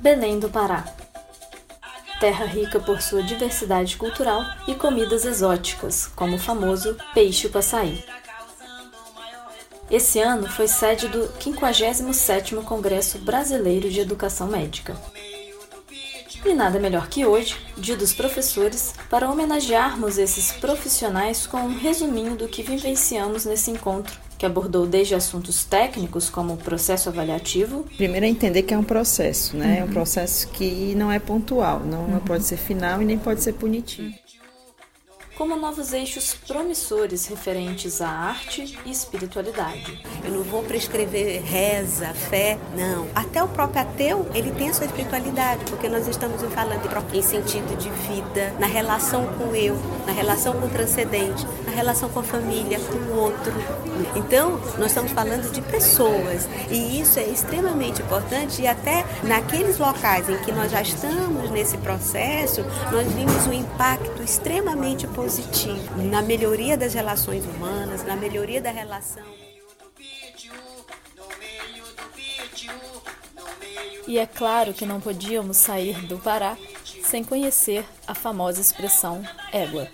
Belém do Pará. Terra rica por sua diversidade cultural e comidas exóticas, como o famoso peixe passaí. Esse ano foi sede do 57º Congresso Brasileiro de Educação Médica. E nada melhor que hoje, Dia dos Professores, para homenagearmos esses profissionais com um resuminho do que vivenciamos nesse encontro que abordou desde assuntos técnicos como o processo avaliativo. Primeiro é entender que é um processo, né? Uhum. É um processo que não é pontual, não, uhum. não pode ser final e nem pode ser punitivo como novos eixos promissores referentes à arte e espiritualidade. Eu não vou prescrever reza, fé, não. Até o próprio ateu, ele tem a sua espiritualidade, porque nós estamos falando em sentido de vida, na relação com o eu, na relação com o transcendente, relação com a família, com o outro. Então, nós estamos falando de pessoas, e isso é extremamente importante e até naqueles locais em que nós já estamos nesse processo, nós vimos um impacto extremamente positivo na melhoria das relações humanas, na melhoria da relação. E é claro que não podíamos sair do Pará sem conhecer a famosa expressão égua.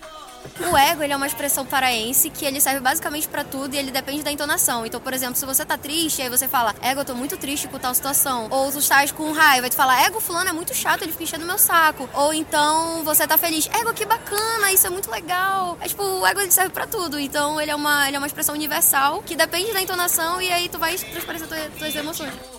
O ego ele é uma expressão paraense que ele serve basicamente para tudo e ele depende da entonação. Então, por exemplo, se você tá triste, aí você fala, ego, eu tô muito triste com tal situação. Ou tu estás com raiva, tu fala, ego, fulano é muito chato, ele fica enchendo meu saco. Ou então você tá feliz, ego, que bacana, isso é muito legal. É tipo, o ego ele serve para tudo. Então, ele é, uma, ele é uma expressão universal que depende da entonação e aí tu vai transparecer tuas, tuas emoções.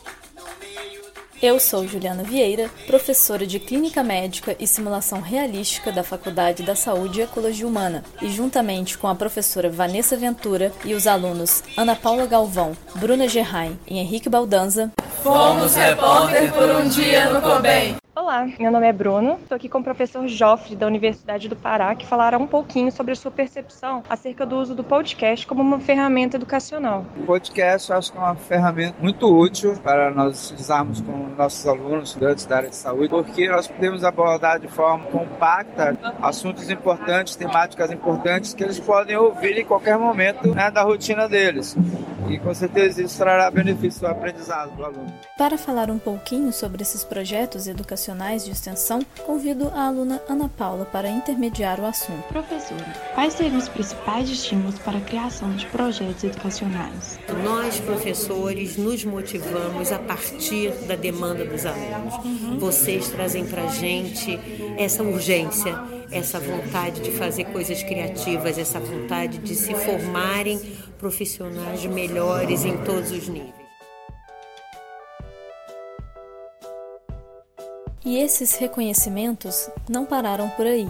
Eu sou Juliana Vieira, professora de Clínica Médica e Simulação Realística da Faculdade da Saúde e Ecologia Humana, e juntamente com a professora Vanessa Ventura e os alunos Ana Paula Galvão, Bruna Gerrain e Henrique Baldanza, fomos repórter por um dia no Cobem. Olá, meu nome é Bruno, estou aqui com o professor Joffre, da Universidade do Pará, que falará um pouquinho sobre a sua percepção acerca do uso do podcast como uma ferramenta educacional. O podcast eu acho que é uma ferramenta muito útil para nós utilizarmos com nossos alunos, estudantes da área de saúde, porque nós podemos abordar de forma compacta assuntos importantes, temáticas importantes que eles podem ouvir em qualquer momento né, da rotina deles. E com certeza isso trará benefício ao aprendizado do aluno. Para falar um pouquinho sobre esses projetos educacionais de extensão, convido a aluna Ana Paula para intermediar o assunto. Professora, quais seriam os principais estímulos para a criação de projetos educacionais? Nós, professores, nos motivamos a partir da demanda dos alunos. Uhum. Vocês trazem para a gente essa urgência, essa vontade de fazer coisas criativas, essa vontade de se formarem profissionais melhores em todos os níveis. E esses reconhecimentos não pararam por aí,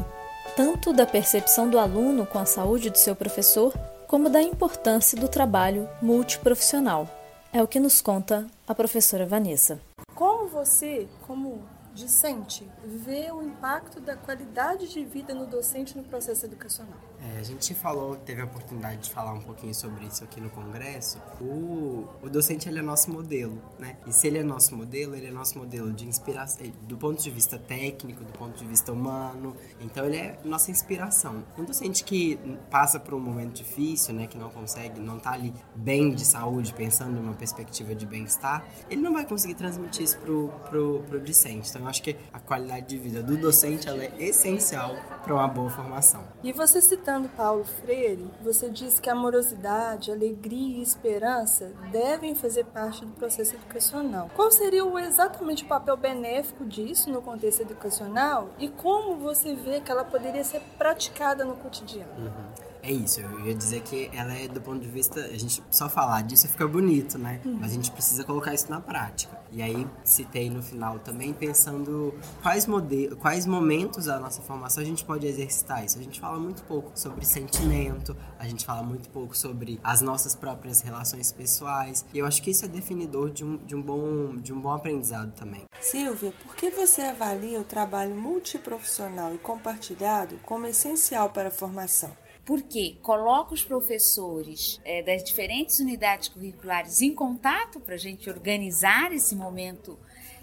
tanto da percepção do aluno com a saúde do seu professor, como da importância do trabalho multiprofissional. É o que nos conta a professora Vanessa. Como você, como discente, vê o impacto da qualidade de vida no docente no processo educacional? É, a gente falou, teve a oportunidade de falar um pouquinho sobre isso aqui no congresso. O, o docente ele é nosso modelo, né? E se ele é nosso modelo, ele é nosso modelo de inspiração, eh, do ponto de vista técnico, do ponto de vista humano. Então ele é nossa inspiração. Um docente que passa por um momento difícil, né, que não consegue, não tá ali bem de saúde, pensando numa perspectiva de bem-estar, ele não vai conseguir transmitir isso pro, pro, pro discente. Então eu acho que a qualidade de vida do docente é essencial para uma boa formação. E você citando Paulo Freire, você diz que amorosidade, alegria e esperança devem fazer parte do processo educacional. Qual seria exatamente o papel benéfico disso no contexto educacional e como você vê que ela poderia ser praticada no cotidiano? Uhum. É isso, eu ia dizer que ela é do ponto de vista. A gente só falar disso fica bonito, né? Uhum. Mas a gente precisa colocar isso na prática. E aí citei no final também pensando quais, modelos, quais momentos da nossa formação a gente pode exercitar isso. A gente fala muito pouco sobre sentimento, a gente fala muito pouco sobre as nossas próprias relações pessoais. E eu acho que isso é definidor de um, de um, bom, de um bom aprendizado também. Silvia, por que você avalia o trabalho multiprofissional e compartilhado como essencial para a formação? Porque coloca os professores é, das diferentes unidades curriculares em contato para a gente organizar esse momento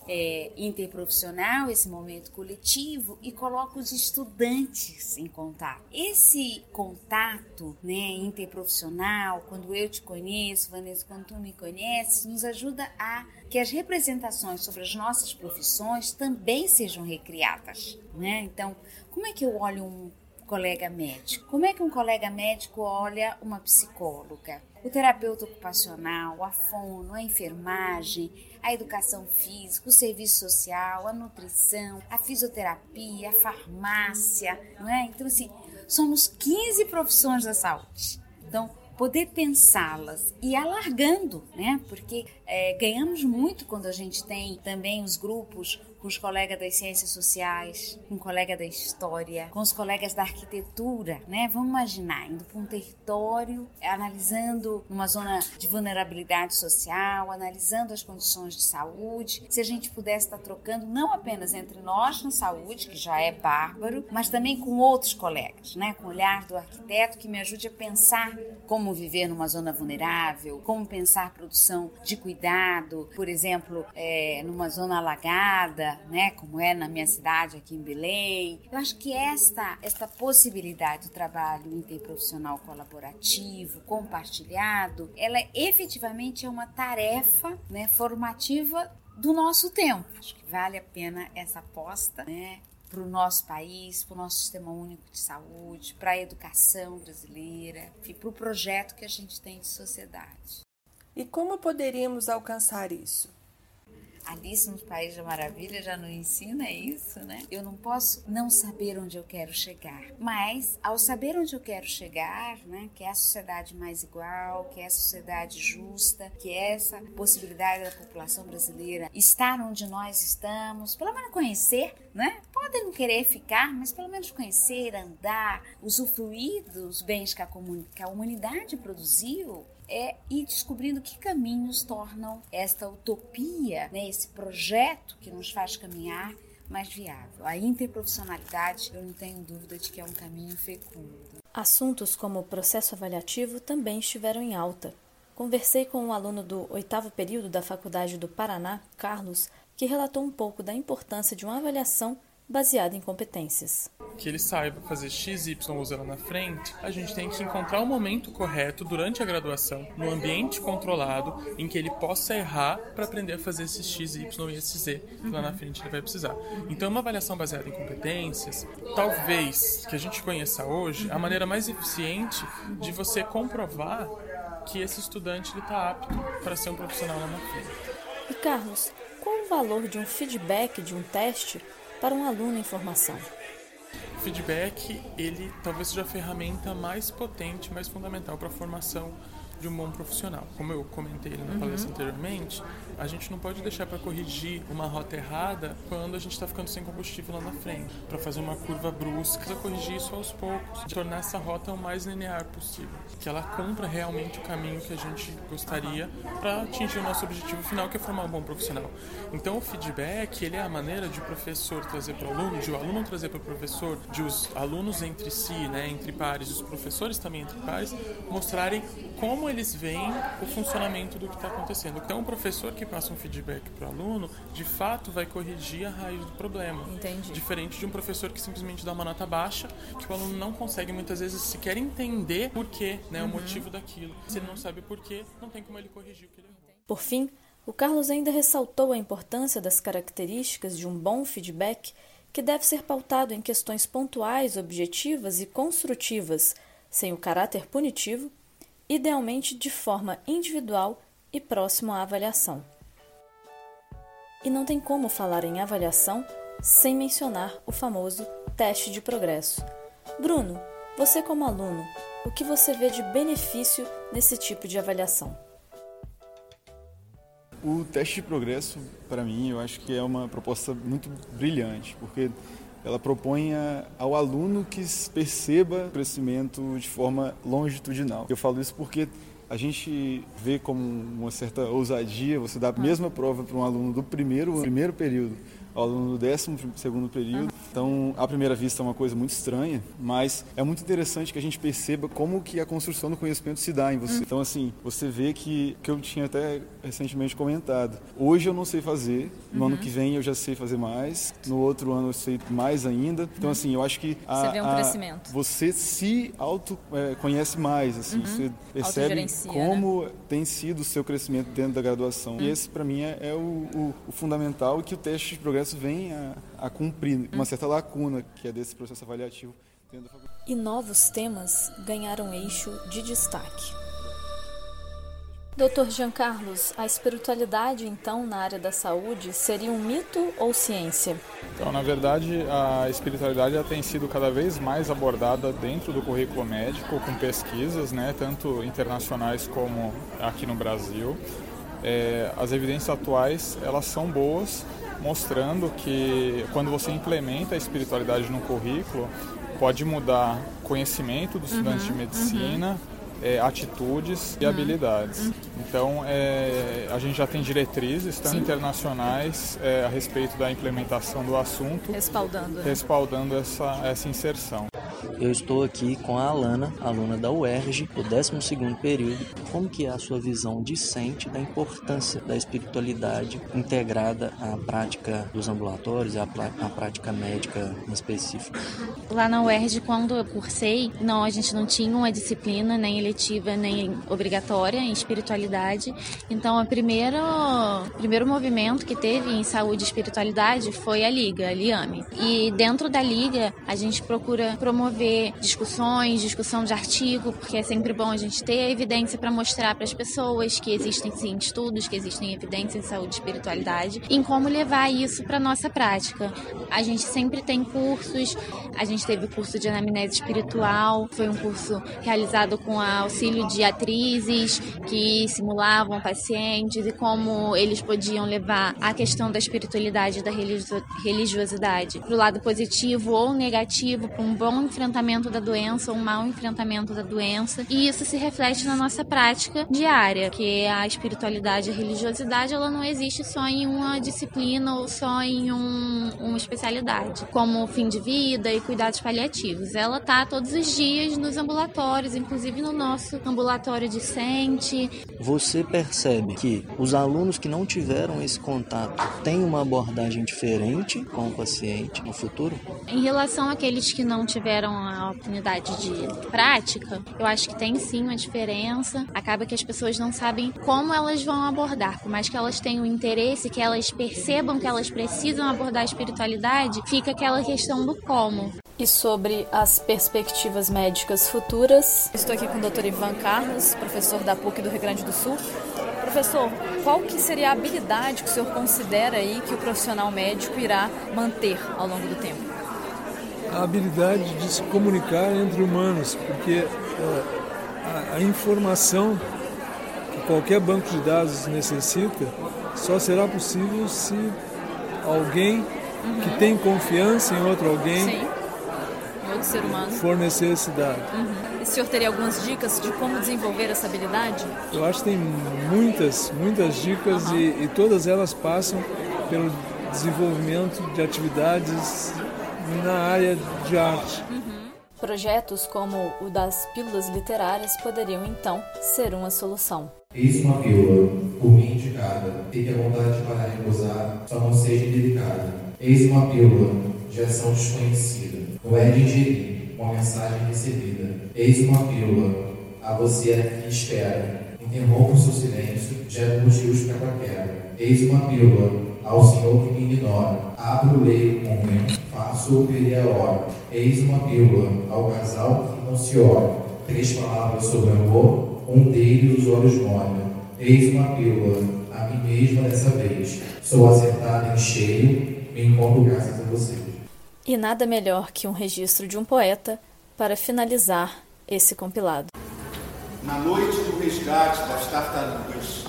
é, interprofissional, esse momento coletivo e coloco os estudantes em contato. Esse contato né, interprofissional, quando eu te conheço, Vanessa, quando tu me conheces, nos ajuda a que as representações sobre as nossas profissões também sejam recriadas. Né? Então, como é que eu olho um colega médico? Como é que um colega médico olha uma psicóloga? O terapeuta ocupacional, a fono, a enfermagem, a educação física, o serviço social, a nutrição, a fisioterapia, a farmácia, não é? Então, assim, somos 15 profissões da saúde. Então, poder pensá-las e alargando, né? Porque é, ganhamos muito quando a gente tem também os grupos com os colegas das ciências sociais, com o colega da história, com os colegas da arquitetura, né? Vamos imaginar, indo para um território, analisando uma zona de vulnerabilidade social, analisando as condições de saúde. Se a gente pudesse estar trocando não apenas entre nós na saúde, que já é bárbaro, mas também com outros colegas, né? Com o olhar do arquiteto que me ajude a pensar como viver numa zona vulnerável, como pensar produção de cuidado, por exemplo, é, numa zona alagada, né, como é na minha cidade aqui em Belém. Eu acho que esta esta possibilidade do trabalho interprofissional colaborativo, compartilhado, ela efetivamente é uma tarefa, né, formativa do nosso tempo. Acho que vale a pena essa aposta, né, para o nosso país, para o nosso sistema único de saúde, para a educação brasileira e para o projeto que a gente tem de sociedade. E como poderíamos alcançar isso? Alice no País da Maravilha já não ensina isso, né? Eu não posso não saber onde eu quero chegar. Mas, ao saber onde eu quero chegar, né, que é a sociedade mais igual, que é a sociedade justa, que é essa possibilidade da população brasileira estar onde nós estamos, pelo menos conhecer, né? Podem não querer ficar, mas pelo menos conhecer, andar, usufruir dos bens que a, que a humanidade produziu, é ir descobrindo que caminhos tornam esta utopia, né, esse projeto que nos faz caminhar mais viável. A interprofissionalidade, eu não tenho dúvida de que é um caminho fecundo. Assuntos como o processo avaliativo também estiveram em alta. Conversei com um aluno do oitavo período da Faculdade do Paraná, Carlos, que relatou um pouco da importância de uma avaliação baseada em competências. Que ele saiba fazer X, Y ou Z lá na frente, a gente tem que encontrar o momento correto durante a graduação, no ambiente controlado, em que ele possa errar para aprender a fazer esses X, Y e esse Z que lá na uhum. frente ele vai precisar. Então, uma avaliação baseada em competências, talvez que a gente conheça hoje, a maneira mais eficiente de você comprovar que esse estudante está apto para ser um profissional lá na frente. E Carlos, qual o valor de um feedback de um teste para um aluno em formação. O feedback, ele talvez seja a ferramenta mais potente, mais fundamental para a formação de um bom profissional. Como eu comentei na uhum. palestra anteriormente, a gente não pode deixar para corrigir uma rota errada quando a gente está ficando sem combustível lá na frente. Para fazer uma curva brusca, precisa corrigir isso aos poucos, tornar essa rota o mais linear possível, que ela cumpra realmente o caminho que a gente gostaria para atingir o nosso objetivo final, que é formar um bom profissional. Então, o feedback ele é a maneira de o professor trazer para o aluno, de o aluno trazer para o professor, de os alunos entre si, né, entre pares, os professores também entre pares, mostrarem como eles veem o funcionamento do que está acontecendo. Então, o professor que passa um feedback para o aluno, de fato, vai corrigir a raiz do problema. Entendi. Diferente de um professor que simplesmente dá uma nota baixa, que o aluno não consegue muitas vezes sequer entender por quê, né, uhum. o motivo daquilo. Se ele não sabe por quê, não tem como ele corrigir o que ele errou. Por fim, o Carlos ainda ressaltou a importância das características de um bom feedback que deve ser pautado em questões pontuais, objetivas e construtivas, sem o caráter punitivo idealmente de forma individual e próximo à avaliação. E não tem como falar em avaliação sem mencionar o famoso teste de progresso. Bruno, você como aluno, o que você vê de benefício nesse tipo de avaliação? O teste de progresso, para mim, eu acho que é uma proposta muito brilhante, porque ela propõe ao aluno que perceba o crescimento de forma longitudinal. Eu falo isso porque a gente vê como uma certa ousadia você dar a mesma prova para um aluno do primeiro, primeiro período ao aluno do décimo segundo período Então, à primeira vista é uma coisa muito estranha, mas é muito interessante que a gente perceba como que a construção do conhecimento se dá em você. Hum. Então, assim, você vê que, que eu tinha até recentemente comentado, hoje eu não sei fazer, no uhum. ano que vem eu já sei fazer mais, no outro ano eu sei mais ainda. Então, assim, eu acho que a, você vê um a, crescimento. Você se auto é, mais, assim, uhum. você percebe né? como né? tem sido o seu crescimento dentro da graduação. Uhum. E esse, para mim, é, é o, o, o, fundamental que o teste de progresso vem a, a cumprir uma certa lacuna que é desse processo avaliativo. E novos temas ganharam eixo de destaque. Dr. Jean Carlos, a espiritualidade, então, na área da saúde, seria um mito ou ciência? Então, na verdade, a espiritualidade já tem sido cada vez mais abordada dentro do currículo médico, com pesquisas, né, tanto internacionais como aqui no Brasil. É, as evidências atuais, elas são boas, mostrando que quando você implementa a espiritualidade no currículo, pode mudar conhecimento dos estudantes uhum, de medicina, uhum é, atitudes e uhum. habilidades. Uhum. Então, é, a gente já tem diretrizes, tanto Sim. internacionais, é, a respeito da implementação do assunto, respaldando, né? respaldando essa, essa inserção. Eu estou aqui com a Alana, aluna da UERJ, do 12º período. Como que é a sua visão discente da importância da espiritualidade integrada à prática dos ambulatórios, à, à prática médica em específico? Lá na UERJ, quando eu cursei, não, a gente não tinha uma disciplina nem eletiva nem obrigatória em espiritualidade. Então, o primeiro, primeiro movimento que teve em saúde e espiritualidade foi a Liga, a LIAME. E dentro da Liga, a gente procura promover promover discussões, discussão de artigo, porque é sempre bom a gente ter evidência para mostrar para as pessoas que existem sim estudos, que existem evidências em saúde e espiritualidade, em como levar isso para nossa prática. A gente sempre tem cursos, a gente teve o curso de anamnese espiritual, foi um curso realizado com auxílio de atrizes que simulavam pacientes e como eles podiam levar a questão da espiritualidade e da religiosidade para o lado positivo ou negativo, para um bom enfrentamento enfrentamento da doença ou um mau enfrentamento da doença. E isso se reflete na nossa prática diária, que a espiritualidade e a religiosidade ela não existe só em uma disciplina ou só em um, uma especialidade, como fim de vida e cuidados paliativos. Ela tá todos os dias nos ambulatórios, inclusive no nosso ambulatório discente. Você percebe que os alunos que não tiveram esse contato têm uma abordagem diferente com o paciente no futuro? Em relação àqueles que não tiveram a oportunidade de prática, eu acho que tem sim uma diferença. Acaba que as pessoas não sabem como elas vão abordar, por mais que elas tenham interesse, que elas percebam que elas precisam abordar a espiritualidade, fica aquela questão do como. E sobre as perspectivas médicas futuras, estou aqui com o Dr. Ivan Carlos, professor da PUC do Rio Grande do Sul. Professor, qual que seria a habilidade que o senhor considera aí que o profissional médico irá manter ao longo do tempo? A habilidade de se comunicar entre humanos, porque é, a, a, informação que qualquer banco de dados necessita só será possível se alguém uhum. que tem confiança em outro alguém Sim. outro ser humano. fornecer esse dado. Uhum. E o senhor teria algumas dicas de como desenvolver essa habilidade? Eu acho que tem muitas, muitas dicas uhum. e, e todas elas passam pelo desenvolvimento de atividades na área de arte. Uhum. Projetos como o das pílulas literárias poderiam então ser uma solução. Eis uma pílula, por mim indicada, fique à vontade para repousar, só não seja delicada. Eis uma pílula, de ação desconhecida, não é de ingerir, uma mensagem recebida. Eis uma pílula, a você que espera, interrompa o seu silêncio, gera motivos para qualquer. Eis uma pílula, ao Senhor que me ignora. Abro o leio com o faço o a hora. Eis uma pílula ao casal que não se olha. Três palavras sobre amor, um deles os olhos molham. Eis uma pílula, a mim mesma dessa vez. Sou acertada em cheio, me encontro graças a você. E nada melhor que um registro de um poeta para finalizar esse compilado. Na noite do resgate das tartarugas,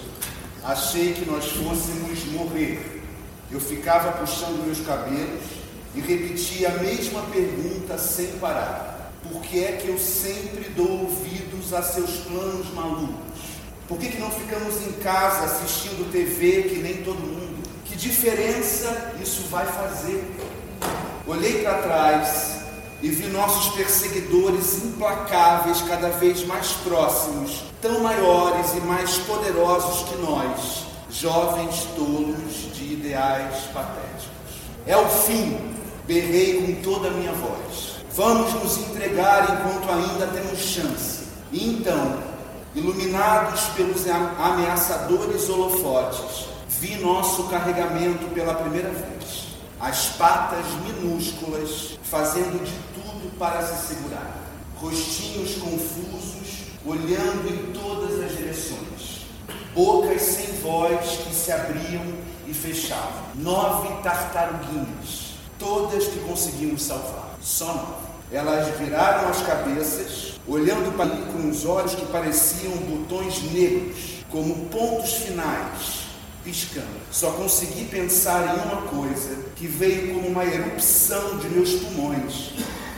achei que nós fôssemos morrer eu ficava puxando meus cabelos e repetia a mesma pergunta sem parar. Por que é que eu sempre dou ouvidos a seus planos malucos? Por que, que não ficamos em casa assistindo TV que nem todo mundo? Que diferença isso vai fazer? Olhei para trás e vi nossos perseguidores implacáveis cada vez mais próximos, tão maiores e mais poderosos que nós, jovens tolos de ideais patéticos. É o fim, berrei com toda a minha voz. Vamos nos entregar enquanto ainda temos chance. E então, iluminados pelos ameaçadores holofotes, vi nosso carregamento pela primeira vez. As patas minúsculas fazendo de tudo para se segurar. Rostinhos confusos, olhando em todas as direções. Bocas sem voz que se abriam e fechavam. Nove tartaruguinhas, todas que conseguimos salvar. Só nove. Elas viraram as cabeças, olhando para mim com os olhos que pareciam botões negros, como pontos finais, piscando. Só consegui pensar em uma coisa que veio como uma erupção de meus pulmões,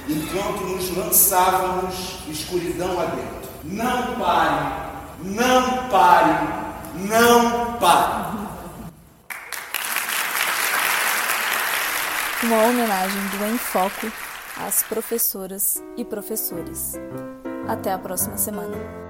enquanto nos lançávamos escuridão adentro. Não pare, não pare, não pare. Uma homenagem do Enfoco às professoras e professores. Até a próxima semana.